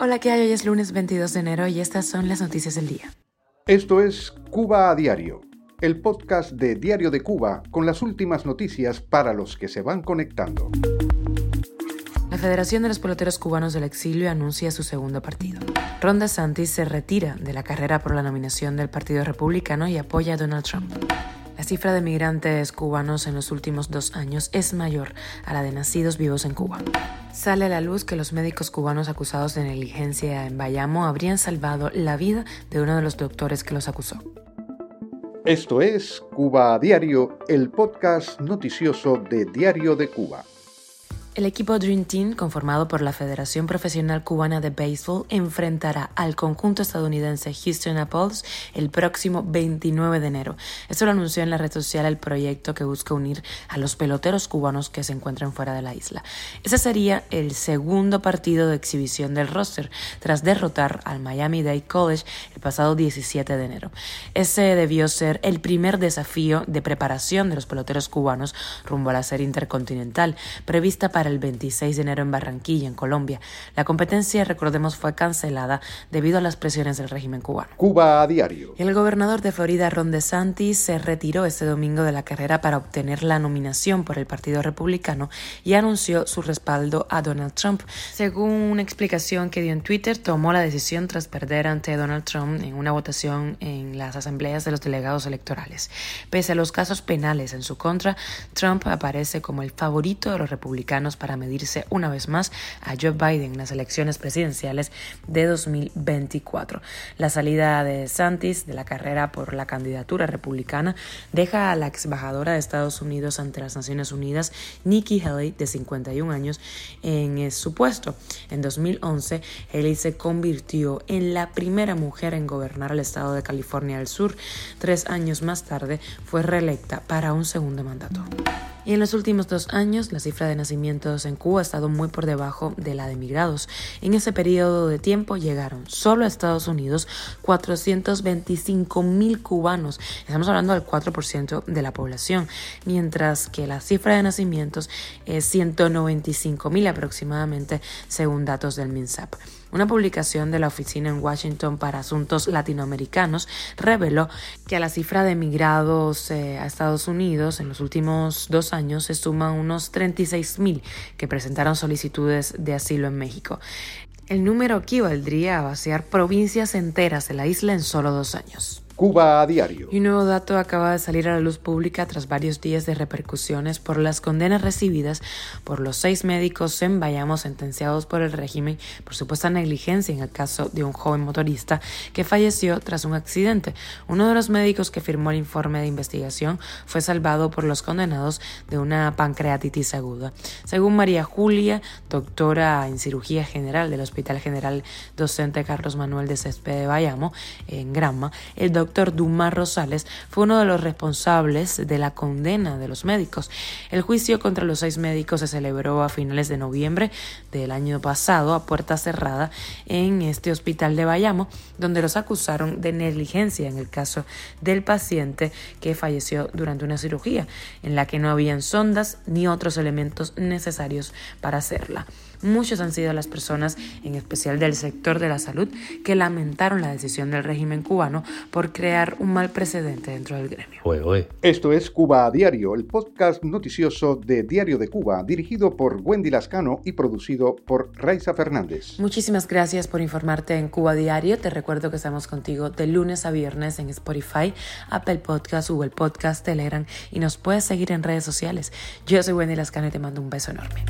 Hola, ¿qué hay? Hoy es lunes 22 de enero y estas son las noticias del día. Esto es Cuba a Diario, el podcast de Diario de Cuba con las últimas noticias para los que se van conectando. La Federación de los Peloteros Cubanos del Exilio anuncia su segundo partido. Ron DeSantis se retira de la carrera por la nominación del Partido Republicano y apoya a Donald Trump. La cifra de migrantes cubanos en los últimos dos años es mayor a la de nacidos vivos en Cuba. Sale a la luz que los médicos cubanos acusados de negligencia en Bayamo habrían salvado la vida de uno de los doctores que los acusó. Esto es Cuba a Diario, el podcast noticioso de Diario de Cuba. El equipo Dream Team, conformado por la Federación Profesional Cubana de Béisbol, enfrentará al conjunto estadounidense Houston Apples el próximo 29 de enero. Esto lo anunció en la red social el proyecto que busca unir a los peloteros cubanos que se encuentran fuera de la isla. Ese sería el segundo partido de exhibición del roster, tras derrotar al Miami Dade College el pasado 17 de enero. Ese debió ser el primer desafío de preparación de los peloteros cubanos rumbo a la serie intercontinental, prevista para el 26 de enero en Barranquilla, en Colombia. La competencia, recordemos, fue cancelada debido a las presiones del régimen cubano. Cuba a diario. El gobernador de Florida, Ron DeSantis, se retiró este domingo de la carrera para obtener la nominación por el Partido Republicano y anunció su respaldo a Donald Trump. Según una explicación que dio en Twitter, tomó la decisión tras perder ante Donald Trump en una votación en las asambleas de los delegados electorales. Pese a los casos penales en su contra, Trump aparece como el favorito de los republicanos para medirse una vez más a Joe Biden en las elecciones presidenciales de 2024. La salida de Santis de la carrera por la candidatura republicana deja a la embajadora de Estados Unidos ante las Naciones Unidas, Nikki Haley, de 51 años, en su puesto. En 2011, Haley se convirtió en la primera mujer en gobernar el estado de California del Sur. Tres años más tarde, fue reelecta para un segundo mandato. Y en los últimos dos años, la cifra de nacimientos en Cuba ha estado muy por debajo de la de emigrados. En ese periodo de tiempo llegaron solo a Estados Unidos 425 mil cubanos. Estamos hablando del 4% de la población, mientras que la cifra de nacimientos es 195 mil aproximadamente, según datos del MINSAP. Una publicación de la Oficina en Washington para Asuntos Latinoamericanos reveló que a la cifra de emigrados eh, a Estados Unidos en los últimos dos años se suman unos 36.000 que presentaron solicitudes de asilo en México. El número equivaldría a vaciar provincias enteras de la isla en solo dos años. Cuba a diario. Y un nuevo dato acaba de salir a la luz pública tras varios días de repercusiones por las condenas recibidas por los seis médicos en Bayamo sentenciados por el régimen por supuesta negligencia en el caso de un joven motorista que falleció tras un accidente. Uno de los médicos que firmó el informe de investigación fue salvado por los condenados de una pancreatitis aguda. Según María Julia, doctora en cirugía general del Hospital General Docente Carlos Manuel de Césped de Bayamo, en Granma, el doctor Dumas Rosales fue uno de los responsables de la condena de los médicos. El juicio contra los seis médicos se celebró a finales de noviembre del año pasado a puerta cerrada en este hospital de Bayamo, donde los acusaron de negligencia en el caso del paciente que falleció durante una cirugía, en la que no habían sondas ni otros elementos necesarios para hacerla. Muchos han sido las personas, en especial del sector de la salud, que lamentaron la decisión del régimen cubano por crear un mal precedente dentro del gremio. Esto es Cuba a Diario, el podcast noticioso de Diario de Cuba, dirigido por Wendy Lascano y producido por Raiza Fernández. Muchísimas gracias por informarte en Cuba Diario. Te recuerdo que estamos contigo de lunes a viernes en Spotify, Apple Podcast, Google Podcast, Telegram y nos puedes seguir en redes sociales. Yo soy Wendy Lascano y te mando un beso enorme.